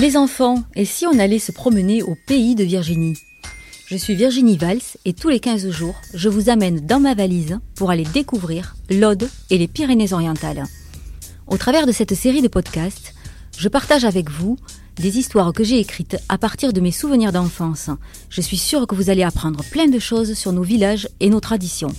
Les enfants, et si on allait se promener au pays de Virginie? Je suis Virginie Valls et tous les 15 jours, je vous amène dans ma valise pour aller découvrir l'Aude et les Pyrénées-Orientales. Au travers de cette série de podcasts, je partage avec vous des histoires que j'ai écrites à partir de mes souvenirs d'enfance. Je suis sûre que vous allez apprendre plein de choses sur nos villages et nos traditions.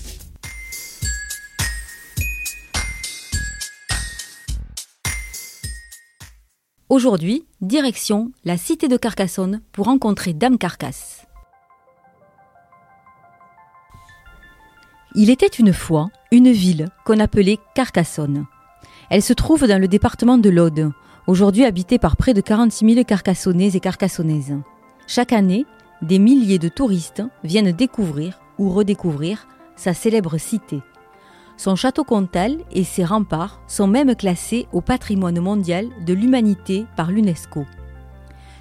Aujourd'hui, direction la cité de Carcassonne pour rencontrer Dame Carcasse. Il était une fois une ville qu'on appelait Carcassonne. Elle se trouve dans le département de l'Aude, aujourd'hui habitée par près de 46 000 Carcassonnais et Carcassonnaises. Chaque année, des milliers de touristes viennent découvrir ou redécouvrir sa célèbre cité. Son château comtal et ses remparts sont même classés au patrimoine mondial de l'humanité par l'UNESCO.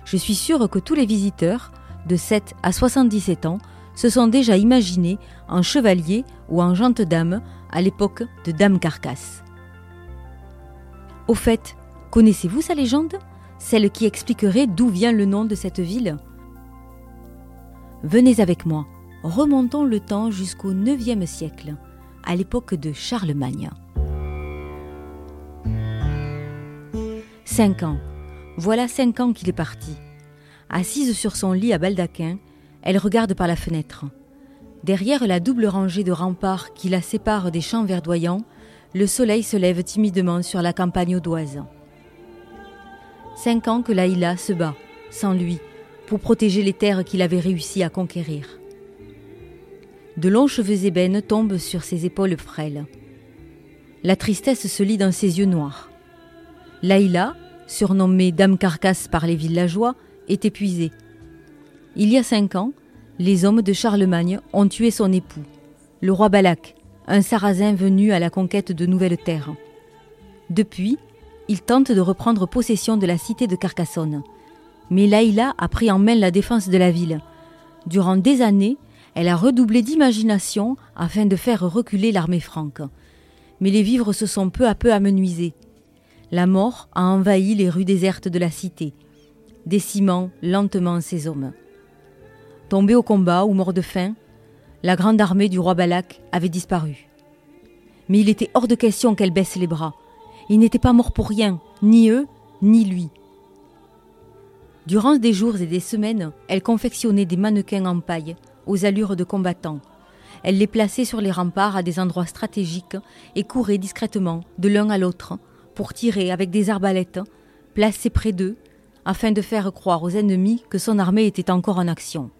Je suis sûre que tous les visiteurs, de 7 à 77 ans, se sont déjà imaginés en chevalier ou en gente dame à l'époque de Dame Carcasse. Au fait, connaissez-vous sa légende? Celle qui expliquerait d'où vient le nom de cette ville? Venez avec moi, remontons le temps jusqu'au IXe siècle à l'époque de Charlemagne. Cinq ans. Voilà cinq ans qu'il est parti. Assise sur son lit à baldaquin, elle regarde par la fenêtre. Derrière la double rangée de remparts qui la sépare des champs verdoyants, le soleil se lève timidement sur la campagne audoise. Cinq ans que Laïla se bat, sans lui, pour protéger les terres qu'il avait réussi à conquérir. De longs cheveux ébènes tombent sur ses épaules frêles. La tristesse se lit dans ses yeux noirs. Laïla, surnommée Dame Carcasse par les villageois, est épuisée. Il y a cinq ans, les hommes de Charlemagne ont tué son époux, le roi Balak, un sarrasin venu à la conquête de nouvelles terres. Depuis, il tente de reprendre possession de la cité de Carcassonne. Mais Laïla a pris en main la défense de la ville. Durant des années, elle a redoublé d'imagination afin de faire reculer l'armée franque. Mais les vivres se sont peu à peu amenuisés. La mort a envahi les rues désertes de la cité, décimant lentement ses hommes. Tombé au combat ou mort de faim, la grande armée du roi Balak avait disparu. Mais il était hors de question qu'elle baisse les bras. Il n'était pas mort pour rien, ni eux, ni lui. Durant des jours et des semaines, elle confectionnait des mannequins en paille aux allures de combattants. Elle les plaçait sur les remparts à des endroits stratégiques et courait discrètement de l'un à l'autre pour tirer avec des arbalètes placées près d'eux afin de faire croire aux ennemis que son armée était encore en action.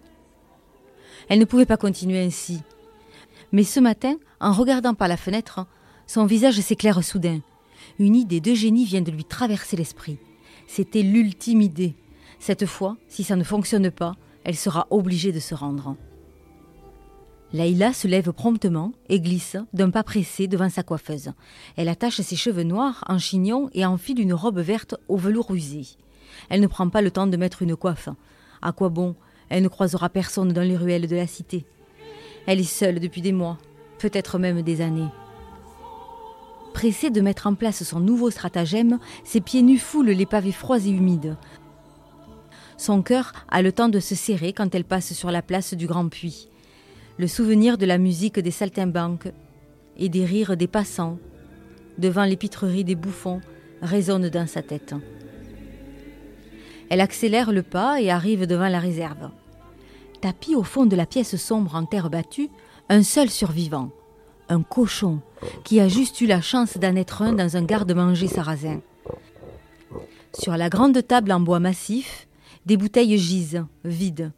Elle ne pouvait pas continuer ainsi. Mais ce matin, en regardant par la fenêtre, son visage s'éclaire soudain. Une idée de génie vient de lui traverser l'esprit. C'était l'ultime idée. Cette fois, si ça ne fonctionne pas, elle sera obligée de se rendre. Laïla se lève promptement et glisse d'un pas pressé devant sa coiffeuse. Elle attache ses cheveux noirs en chignon et enfile une robe verte au velours usé. Elle ne prend pas le temps de mettre une coiffe. À quoi bon? Elle ne croisera personne dans les ruelles de la cité. Elle est seule depuis des mois, peut-être même des années. Pressée de mettre en place son nouveau stratagème, ses pieds nus foulent les pavés froids et humides. Son cœur a le temps de se serrer quand elle passe sur la place du Grand Puits le souvenir de la musique des saltimbanques et des rires des passants devant l'épitrerie des bouffons résonne dans sa tête. Elle accélère le pas et arrive devant la réserve. Tapis au fond de la pièce sombre en terre battue, un seul survivant, un cochon, qui a juste eu la chance d'en être un dans un garde-manger sarrasin. Sur la grande table en bois massif, des bouteilles gisent, vides,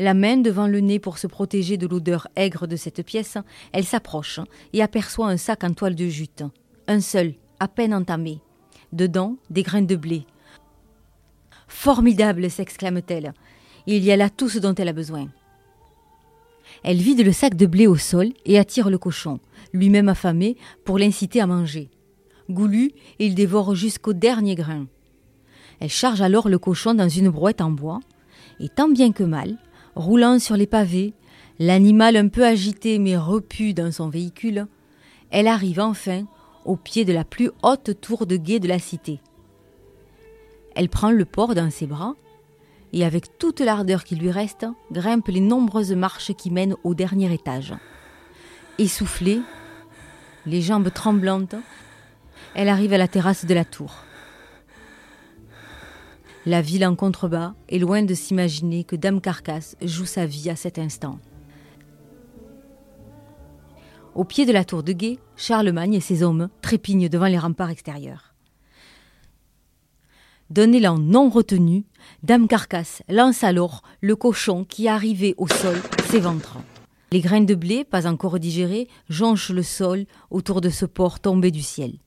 la main devant le nez pour se protéger de l'odeur aigre de cette pièce, elle s'approche et aperçoit un sac en toile de jute. Un seul, à peine entamé. Dedans, des grains de blé. Formidable s'exclame-t-elle. Il y a là tout ce dont elle a besoin. Elle vide le sac de blé au sol et attire le cochon, lui-même affamé, pour l'inciter à manger. Goulu, il dévore jusqu'au dernier grain. Elle charge alors le cochon dans une brouette en bois, et tant bien que mal, roulant sur les pavés, l'animal un peu agité mais repu dans son véhicule, elle arrive enfin au pied de la plus haute tour de guet de la cité. Elle prend le port dans ses bras et avec toute l'ardeur qui lui reste, grimpe les nombreuses marches qui mènent au dernier étage. Essoufflée, les jambes tremblantes, elle arrive à la terrasse de la tour. La ville en contrebas est loin de s'imaginer que Dame Carcasse joue sa vie à cet instant. Au pied de la tour de guet, Charlemagne et ses hommes trépignent devant les remparts extérieurs. D'un élan non retenu, Dame Carcasse lance alors le cochon qui, arrivé au sol, s'éventrant. Les graines de blé, pas encore digérées, jonchent le sol autour de ce port tombé du ciel.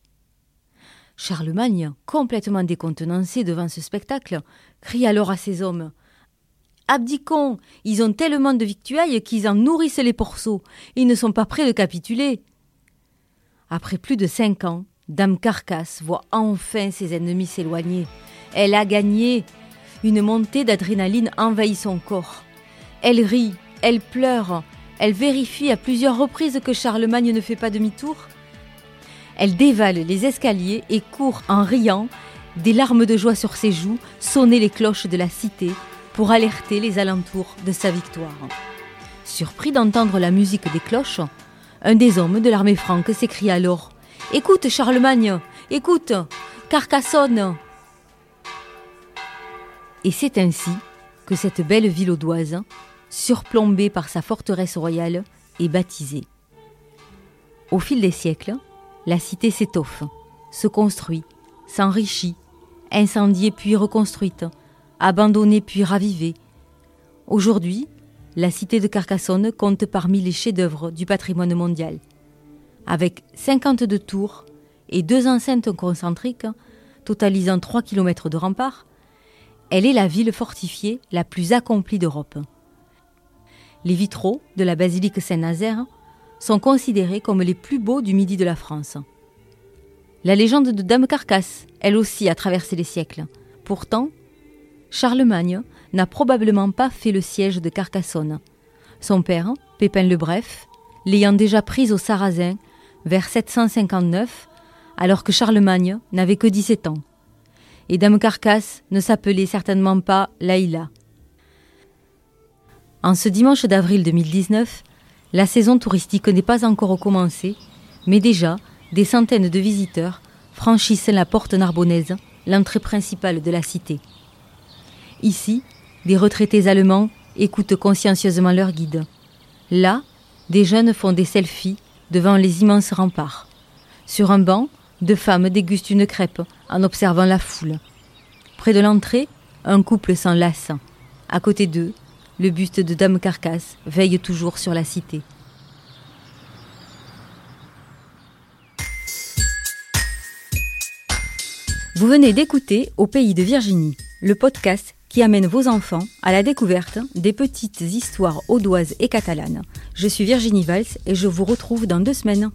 Charlemagne, complètement décontenancé devant ce spectacle, crie alors à ses hommes Abdiquons Ils ont tellement de victuailles qu'ils en nourrissent les porceaux. Ils ne sont pas prêts de capituler. Après plus de cinq ans, Dame Carcasse voit enfin ses ennemis s'éloigner. Elle a gagné. Une montée d'adrénaline envahit son corps. Elle rit, elle pleure, elle vérifie à plusieurs reprises que Charlemagne ne fait pas demi-tour. Elle dévale les escaliers et court en riant, des larmes de joie sur ses joues, sonner les cloches de la cité pour alerter les alentours de sa victoire. Surpris d'entendre la musique des cloches, un des hommes de l'armée franque s'écrie alors Écoute, Charlemagne, écoute, Carcassonne Et c'est ainsi que cette belle ville audoise, surplombée par sa forteresse royale, est baptisée. Au fil des siècles, la cité s'étoffe, se construit, s'enrichit, incendiée puis reconstruite, abandonnée puis ravivée. Aujourd'hui, la cité de Carcassonne compte parmi les chefs-d'œuvre du patrimoine mondial. Avec 52 tours et deux enceintes concentriques, totalisant 3 km de remparts, elle est la ville fortifiée la plus accomplie d'Europe. Les vitraux de la basilique Saint-Nazaire sont considérés comme les plus beaux du midi de la France. La légende de Dame Carcasse, elle aussi, a traversé les siècles. Pourtant, Charlemagne n'a probablement pas fait le siège de Carcassonne. Son père, Pépin le Bref, l'ayant déjà prise aux Sarrasins vers 759, alors que Charlemagne n'avait que 17 ans. Et Dame Carcasse ne s'appelait certainement pas Laïla. En ce dimanche d'avril 2019, la saison touristique n'est pas encore commencée, mais déjà des centaines de visiteurs franchissent la porte narbonnaise, l'entrée principale de la cité. Ici, des retraités allemands écoutent consciencieusement leur guide. Là, des jeunes font des selfies devant les immenses remparts. Sur un banc, deux femmes dégustent une crêpe en observant la foule. Près de l'entrée, un couple s'enlace. À côté d'eux, le buste de Dame Carcasse veille toujours sur la cité. Vous venez d'écouter Au pays de Virginie, le podcast qui amène vos enfants à la découverte des petites histoires audoises et catalanes. Je suis Virginie Valls et je vous retrouve dans deux semaines.